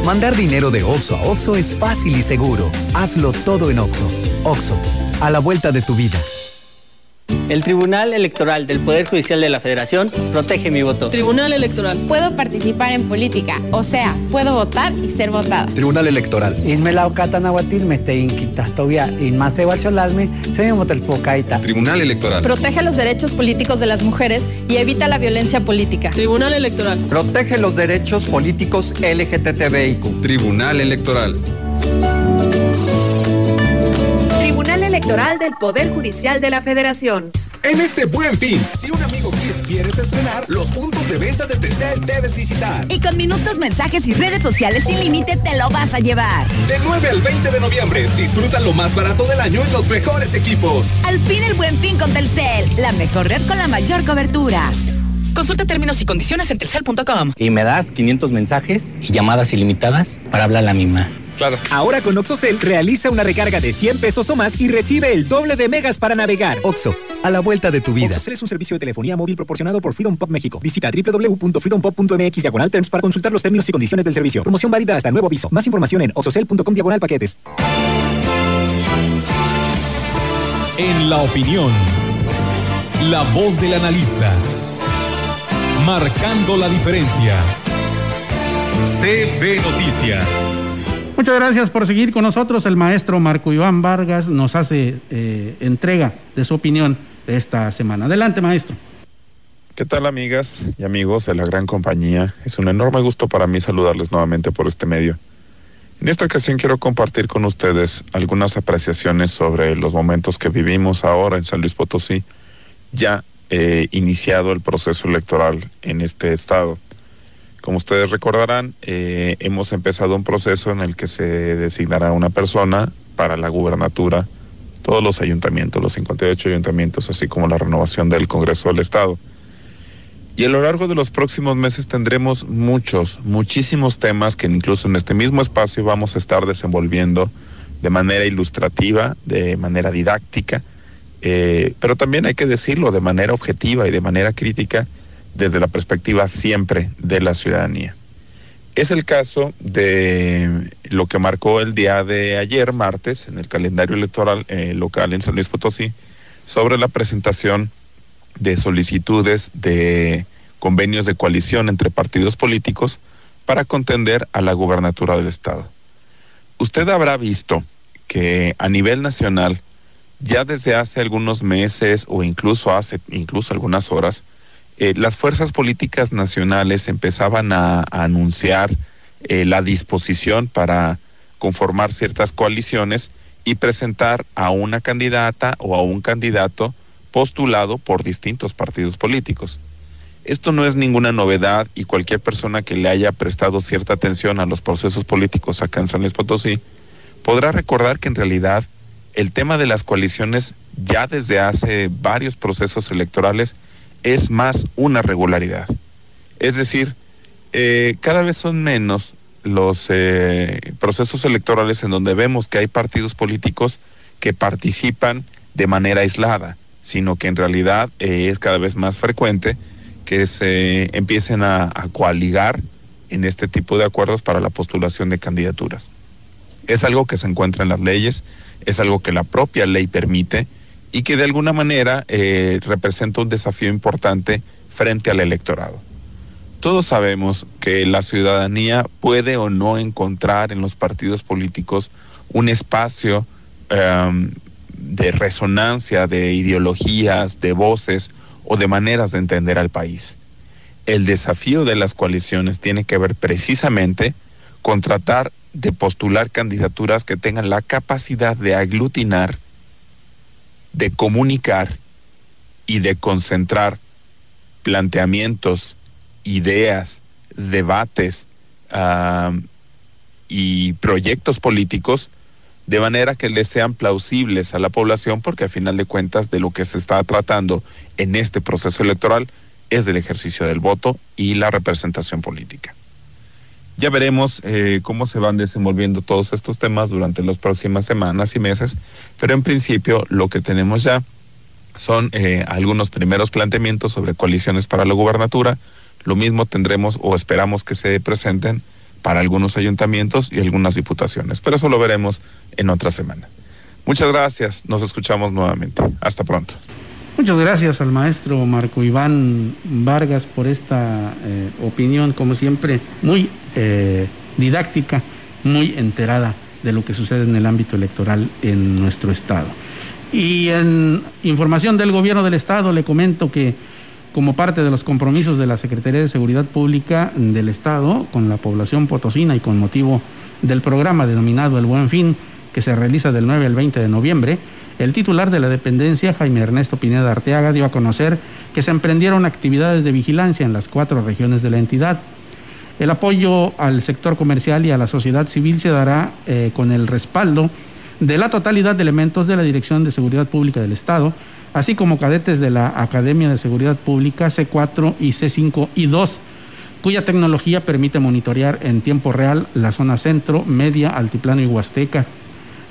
Mandar dinero de Oxo a Oxo es fácil y seguro. Hazlo todo en Oxo. Oxo, a la vuelta de tu vida. El Tribunal Electoral del Poder Judicial de la Federación protege mi voto. Tribunal Electoral. Puedo participar en política, o sea, puedo votar y ser votada. Tribunal Electoral. Tribunal Electoral. Protege los derechos políticos de las mujeres y evita la violencia política. Tribunal Electoral. Protege los derechos políticos LGTBIQ. Tribunal Electoral. Electoral del Poder Judicial de la Federación. En este buen fin, si un amigo Kids quieres estrenar, los puntos de venta de Telcel debes visitar. Y con minutos, mensajes y redes sociales sin límite te lo vas a llevar. De 9 al 20 de noviembre, disfruta lo más barato del año en los mejores equipos. Al fin el buen fin con Telcel, la mejor red con la mayor cobertura. Consulta términos y condiciones en telcel.com. Y me das 500 mensajes y llamadas ilimitadas para hablar a la misma. Claro. Ahora con OxoCell realiza una recarga de 100 pesos o más y recibe el doble de megas para navegar. Oxo, a la vuelta de tu vida. OxoCell es un servicio de telefonía móvil proporcionado por Freedom Pop México. Visita www.freedompop.mx diagonal terms para consultar los términos y condiciones del servicio. Promoción válida hasta nuevo aviso. Más información en oxocell.com diagonal paquetes. En la opinión, la voz del analista. Marcando la diferencia. CB Noticias. Muchas gracias por seguir con nosotros. El maestro Marco Iván Vargas nos hace eh, entrega de su opinión de esta semana. Adelante, maestro. ¿Qué tal amigas y amigos de la gran compañía? Es un enorme gusto para mí saludarles nuevamente por este medio. En esta ocasión quiero compartir con ustedes algunas apreciaciones sobre los momentos que vivimos ahora en San Luis Potosí, ya eh, iniciado el proceso electoral en este estado. Como ustedes recordarán, eh, hemos empezado un proceso en el que se designará una persona para la gubernatura, todos los ayuntamientos, los 58 ayuntamientos, así como la renovación del Congreso del Estado. Y a lo largo de los próximos meses tendremos muchos, muchísimos temas que incluso en este mismo espacio vamos a estar desenvolviendo de manera ilustrativa, de manera didáctica, eh, pero también hay que decirlo de manera objetiva y de manera crítica desde la perspectiva siempre de la ciudadanía. Es el caso de lo que marcó el día de ayer, martes, en el calendario electoral eh, local en San Luis Potosí, sobre la presentación de solicitudes de convenios de coalición entre partidos políticos para contender a la gubernatura del Estado. Usted habrá visto que a nivel nacional, ya desde hace algunos meses o incluso hace incluso algunas horas, eh, las fuerzas políticas nacionales empezaban a, anunciar eh, la disposición para conformar ciertas coaliciones y presentar a una candidata o a un candidato postulado por distintos partidos políticos. Esto no es ninguna novedad y cualquier persona que le haya prestado cierta atención a los procesos políticos acá en San Luis Potosí podrá recordar que en realidad el tema de las coaliciones ya desde hace varios procesos electorales es más una regularidad. Es decir, eh, cada vez son menos los eh, procesos electorales en donde vemos que hay partidos políticos que participan de manera aislada, sino que en realidad eh, es cada vez más frecuente que se empiecen a, a coaligar en este tipo de acuerdos para la postulación de candidaturas. Es algo que se encuentra en las leyes, es algo que la propia ley permite y que de alguna manera eh, representa un desafío importante frente al electorado. Todos sabemos que la ciudadanía puede o no encontrar en los partidos políticos un espacio em, de resonancia de ideologías, de voces o de maneras de entender al país. El desafío de las coaliciones tiene que ver precisamente con tratar de postular candidaturas que tengan la capacidad de aglutinar de comunicar y de concentrar planteamientos, ideas, debates y proyectos políticos de manera que les sean plausibles a la población, porque a final de cuentas de lo que se está tratando en este proceso electoral es del ejercicio del voto y la representación política. Ya veremos eh, cómo se van desenvolviendo todos estos temas durante las próximas semanas y meses, pero en principio lo que tenemos ya son eh, algunos primeros planteamientos sobre coaliciones para la gubernatura. Lo mismo tendremos o esperamos que se presenten para algunos ayuntamientos y algunas diputaciones, pero eso lo veremos en otra semana. Muchas gracias, nos escuchamos nuevamente. Hasta pronto. Muchas gracias al maestro Marco Iván Vargas por esta eh, opinión, como siempre, muy eh, didáctica, muy enterada de lo que sucede en el ámbito electoral en nuestro estado. Y en información del gobierno del estado le comento que como parte de los compromisos de la Secretaría de Seguridad Pública del estado con la población potosina y con motivo del programa denominado El Buen Fin, que se realiza del 9 al 20 de noviembre, el titular de la dependencia, Jaime Ernesto Pineda Arteaga, dio a conocer que se emprendieron actividades de vigilancia en las cuatro regiones de la entidad. El apoyo al sector comercial y a la sociedad civil se dará eh, con el respaldo de la totalidad de elementos de la Dirección de Seguridad Pública del Estado, así como cadetes de la Academia de Seguridad Pública C4 y C5 y 2, cuya tecnología permite monitorear en tiempo real la zona centro, media, altiplano y huasteca.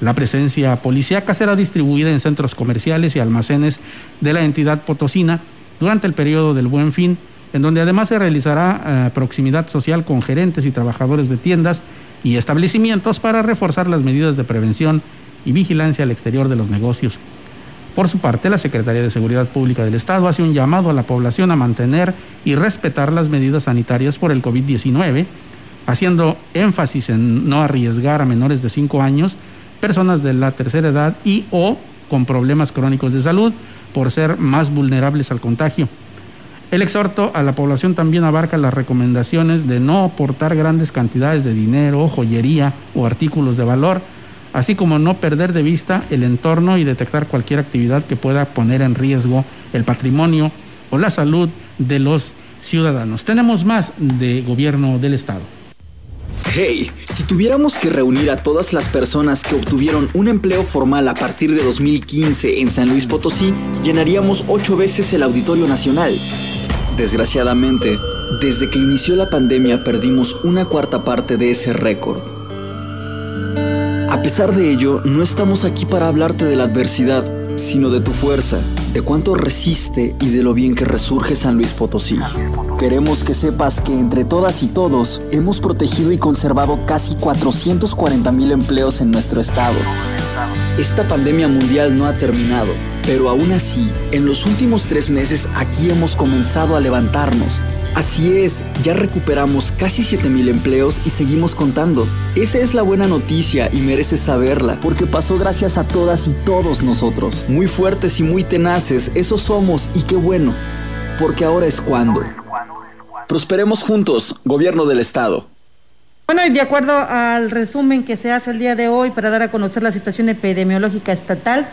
La presencia policíaca será distribuida en centros comerciales y almacenes de la entidad potosina durante el periodo del Buen Fin, en donde además se realizará eh, proximidad social con gerentes y trabajadores de tiendas y establecimientos para reforzar las medidas de prevención y vigilancia al exterior de los negocios. Por su parte, la Secretaría de Seguridad Pública del Estado hace un llamado a la población a mantener y respetar las medidas sanitarias por el COVID-19, haciendo énfasis en no arriesgar a menores de 5 años personas de la tercera edad y o con problemas crónicos de salud por ser más vulnerables al contagio. El exhorto a la población también abarca las recomendaciones de no aportar grandes cantidades de dinero, joyería o artículos de valor, así como no perder de vista el entorno y detectar cualquier actividad que pueda poner en riesgo el patrimonio o la salud de los ciudadanos. Tenemos más de gobierno del Estado. Hey, si tuviéramos que reunir a todas las personas que obtuvieron un empleo formal a partir de 2015 en San Luis Potosí, llenaríamos ocho veces el Auditorio Nacional. Desgraciadamente, desde que inició la pandemia perdimos una cuarta parte de ese récord. A pesar de ello, no estamos aquí para hablarte de la adversidad, sino de tu fuerza, de cuánto resiste y de lo bien que resurge San Luis Potosí. Queremos que sepas que entre todas y todos hemos protegido y conservado casi 440 mil empleos en nuestro estado. Esta pandemia mundial no ha terminado, pero aún así, en los últimos tres meses aquí hemos comenzado a levantarnos, Así es, ya recuperamos casi 7000 empleos y seguimos contando. Esa es la buena noticia y mereces saberla, porque pasó gracias a todas y todos nosotros. Muy fuertes y muy tenaces, eso somos y qué bueno, porque ahora es cuando. Prosperemos juntos, gobierno del Estado. Bueno, y de acuerdo al resumen que se hace el día de hoy para dar a conocer la situación epidemiológica estatal,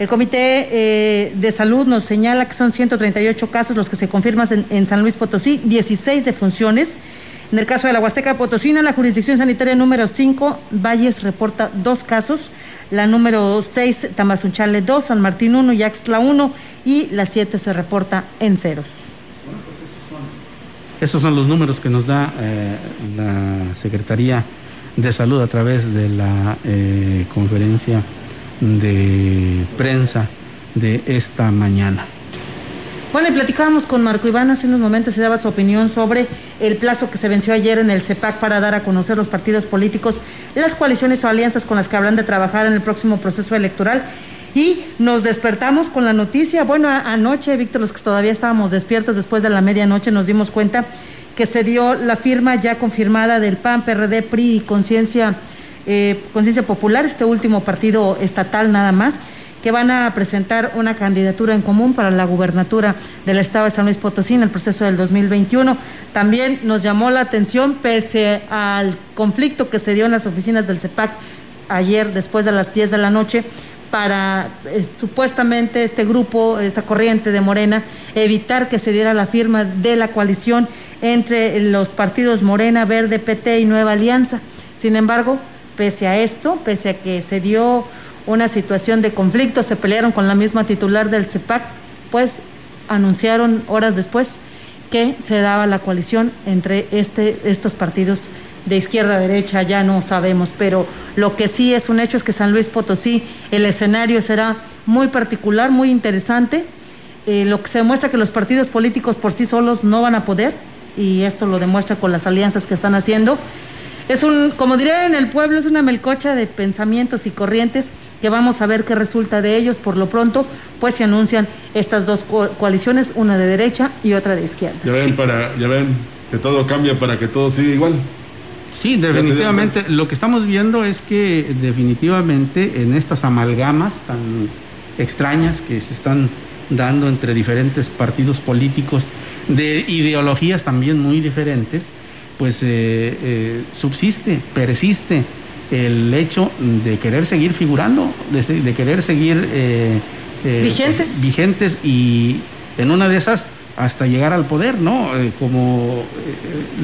el Comité eh, de Salud nos señala que son 138 casos los que se confirman en, San Luis Potosí, 16 defunciones. En el caso de la Huasteca Potosina, la jurisdicción sanitaria número 5, Valles reporta dos casos, la número 6, Tamazunchale 2, San Martín 1 y Axtla 1, y la 7 se reporta en ceros. Esos son los números que nos da eh, la Secretaría de Salud a través de la eh, conferencia de prensa de esta mañana. Bueno, y platicábamos con Marco Iván hace unos momentos y daba su opinión sobre el plazo que se venció ayer en el CEPAC para dar a conocer los partidos políticos, las coaliciones o alianzas con las que habrán de trabajar en el próximo proceso electoral. Y nos despertamos con la noticia, bueno, anoche, Víctor, los que todavía estábamos despiertos después de la medianoche, nos dimos cuenta que se dio la firma ya confirmada del PAN, PRD, PRI y Conciencia eh, Conciencia Popular, este último partido estatal nada más, que van a presentar una candidatura en común para la gubernatura del Estado de San Luis Potosí en el proceso del 2021. También nos llamó la atención, pese al conflicto que se dio en las oficinas del CEPAC ayer después de las 10 de la noche, para eh, supuestamente este grupo, esta corriente de Morena, evitar que se diera la firma de la coalición entre los partidos Morena, Verde, PT y Nueva Alianza. Sin embargo, pese a esto, pese a que se dio una situación de conflicto, se pelearon con la misma titular del CEPAC, pues anunciaron horas después que se daba la coalición entre este, estos partidos de izquierda a derecha, ya no sabemos, pero lo que sí es un hecho es que San Luis Potosí, el escenario será muy particular, muy interesante. Eh, lo que se demuestra que los partidos políticos por sí solos no van a poder, y esto lo demuestra con las alianzas que están haciendo. Es un, como diría en el pueblo, es una melcocha de pensamientos y corrientes que vamos a ver qué resulta de ellos. Por lo pronto, pues se anuncian estas dos coaliciones, una de derecha y otra de izquierda. Ya ven, para, ya ven que todo cambia para que todo siga igual. Sí, definitivamente. Lo que estamos viendo es que definitivamente en estas amalgamas tan extrañas que se están dando entre diferentes partidos políticos de ideologías también muy diferentes, pues eh, eh, subsiste, persiste el hecho de querer seguir figurando, de, de querer seguir eh, vigentes. Pues, vigentes y en una de esas hasta llegar al poder, ¿no? como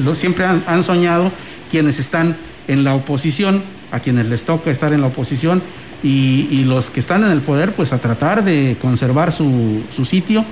lo siempre han, han soñado quienes están en la oposición, a quienes les toca estar en la oposición, y, y los que están en el poder, pues a tratar de conservar su, su sitio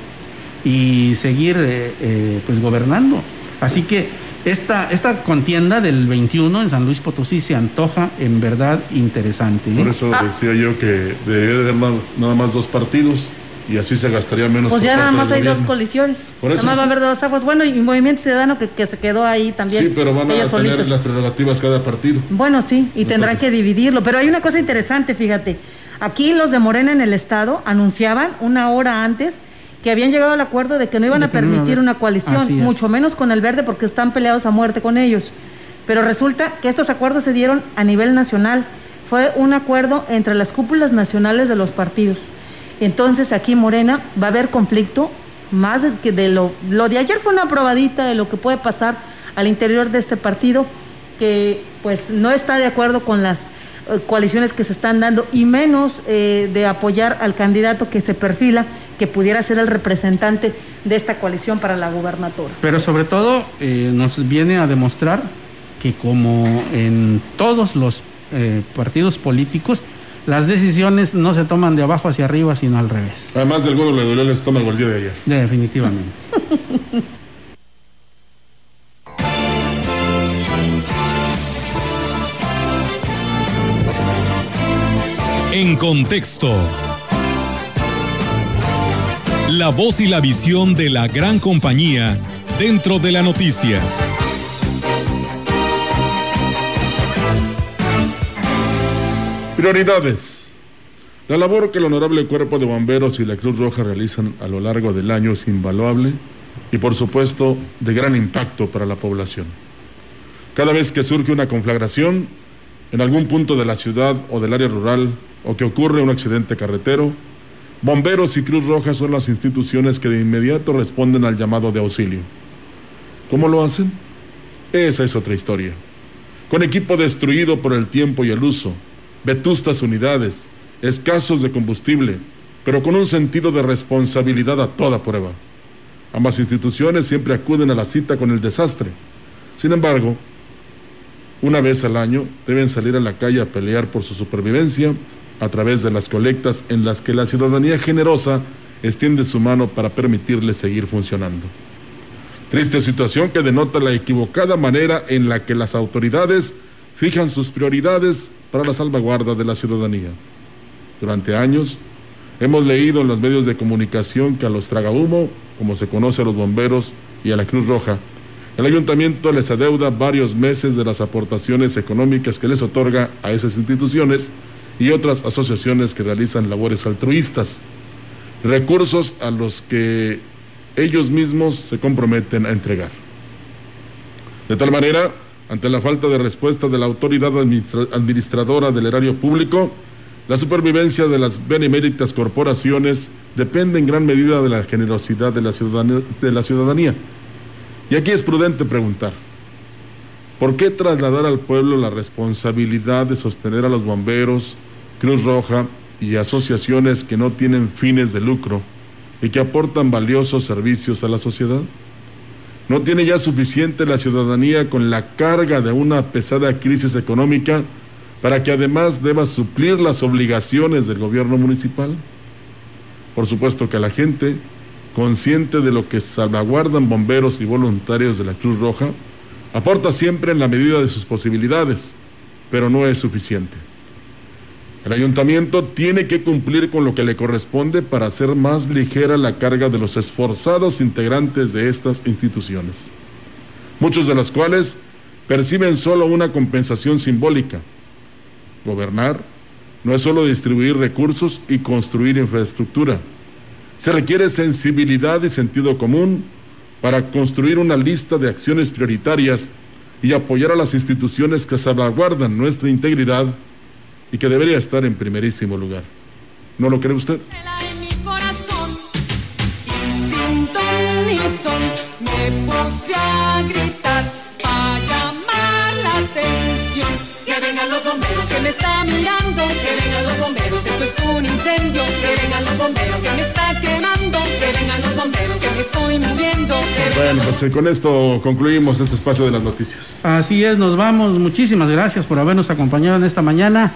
y seguir eh, eh, pues gobernando. Así que esta, esta contienda del 21 en San Luis Potosí se antoja en verdad interesante. ¿eh? Por eso decía yo que debería de haber nada más dos partidos y así se gastaría menos. Pues ya nada más hay dos colisiones. Por eso nada más va a haber dos aguas. Bueno, y Movimiento Ciudadano que, que, se quedó ahí también. Sí, pero van a tener solitos. las prerrogativas cada partido. Bueno, sí, y Entonces, tendrán que dividirlo. Pero hay una cosa interesante, fíjate. Aquí los de Morena en el Estado anunciaban una hora antes que habían llegado al acuerdo de que no iban a permitir no una coalición, mucho menos con el verde porque están peleados a muerte con ellos. Pero resulta que estos acuerdos se dieron a nivel nacional. Fue un acuerdo entre las cúpulas nacionales de los partidos. Entonces aquí Morena va a haber conflicto más que de lo, lo de ayer fue una probadita de lo que puede pasar al interior de este partido que pues no está de acuerdo con las coaliciones que se están dando y menos eh, de apoyar al candidato que se perfila que pudiera ser el representante de esta coalición para la gubernatura. Pero sobre todo eh, nos viene a demostrar que como en todos los eh, partidos políticos, las decisiones no se toman de abajo hacia arriba, sino al revés. Además de algunos le dolió el estómago el día de ayer. Definitivamente. [laughs] contexto. La voz y la visión de la gran compañía dentro de la noticia. Prioridades. La labor que el Honorable Cuerpo de Bomberos y la Cruz Roja realizan a lo largo del año es invaluable y por supuesto de gran impacto para la población. Cada vez que surge una conflagración en algún punto de la ciudad o del área rural o que ocurre un accidente carretero, bomberos y Cruz Roja son las instituciones que de inmediato responden al llamado de auxilio. ¿Cómo lo hacen? Esa es otra historia. Con equipo destruido por el tiempo y el uso, vetustas unidades, escasos de combustible, pero con un sentido de responsabilidad a toda prueba. Ambas instituciones siempre acuden a la cita con el desastre. Sin embargo, una vez al año deben salir a la calle a pelear por su supervivencia a través de las colectas en las que la ciudadanía generosa extiende su mano para permitirles seguir funcionando. Triste situación que denota la equivocada manera en la que las autoridades fijan sus prioridades para la salvaguarda de la ciudadanía. Durante años hemos leído en los medios de comunicación que a los tragahumo, como se conoce a los bomberos y a la Cruz Roja, el ayuntamiento les adeuda varios meses de las aportaciones económicas que les otorga a esas instituciones y otras asociaciones que realizan labores altruistas, recursos a los que ellos mismos se comprometen a entregar. De tal manera, ante la falta de respuesta de la autoridad administradora del erario público, la supervivencia de las beneméritas corporaciones depende en gran medida de la generosidad de la ciudadanía. Y aquí es prudente preguntar, ¿por qué trasladar al pueblo la responsabilidad de sostener a los bomberos, Cruz Roja y asociaciones que no tienen fines de lucro y que aportan valiosos servicios a la sociedad? ¿No tiene ya suficiente la ciudadanía con la carga de una pesada crisis económica para que además deba suplir las obligaciones del gobierno municipal? Por supuesto que la gente consciente de lo que salvaguardan bomberos y voluntarios de la Cruz Roja, aporta siempre en la medida de sus posibilidades, pero no es suficiente. El ayuntamiento tiene que cumplir con lo que le corresponde para hacer más ligera la carga de los esforzados integrantes de estas instituciones, muchos de los cuales perciben solo una compensación simbólica. Gobernar no es solo distribuir recursos y construir infraestructura, se requiere sensibilidad y sentido común para construir una lista de acciones prioritarias y apoyar a las instituciones que salvaguardan nuestra integridad y que debería estar en primerísimo lugar. ¿No lo cree usted? Que vengan los bomberos que me estoy muriendo. Bueno, pues eh, con esto concluimos este espacio de las noticias. Así es, nos vamos. Muchísimas gracias por habernos acompañado en esta mañana.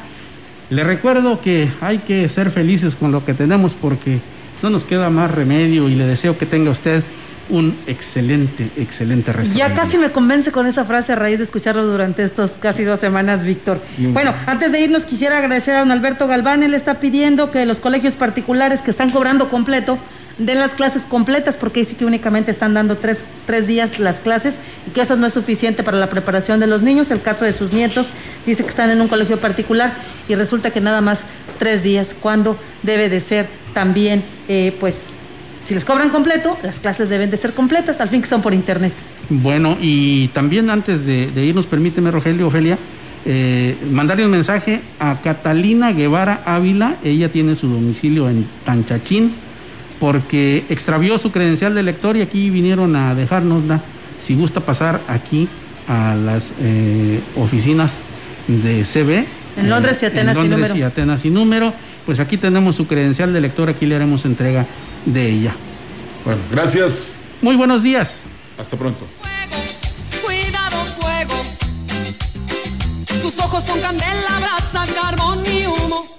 Le recuerdo que hay que ser felices con lo que tenemos porque no nos queda más remedio y le deseo que tenga usted un excelente, excelente restaurante. Ya casi me convence con esa frase a raíz de escucharlo durante estos casi dos semanas, Víctor. Bueno, antes de irnos quisiera agradecer a don Alberto Galván. Él está pidiendo que los colegios particulares que están cobrando completo den las clases completas, porque sí que únicamente están dando tres, tres días las clases y que eso no es suficiente para la preparación de los niños. El caso de sus nietos dice que están en un colegio particular y resulta que nada más tres días, cuando debe de ser también, eh, pues, si les cobran completo, las clases deben de ser completas, al fin que son por internet. Bueno, y también antes de, de irnos, permíteme, Rogelio, Ofelia, eh, mandarle un mensaje a Catalina Guevara Ávila, ella tiene su domicilio en Tanchachín, porque extravió su credencial de lector y aquí vinieron a dejárnosla. Si gusta pasar aquí a las eh, oficinas de CB. En Londres y Atenas en Londres y número. y Atenas y número. Pues aquí tenemos su credencial de lector, aquí le haremos entrega de ella. Bueno, gracias. Muy buenos días. Hasta pronto. Cuidado fuego. Tus ojos son candela, brasa, carbón y humo.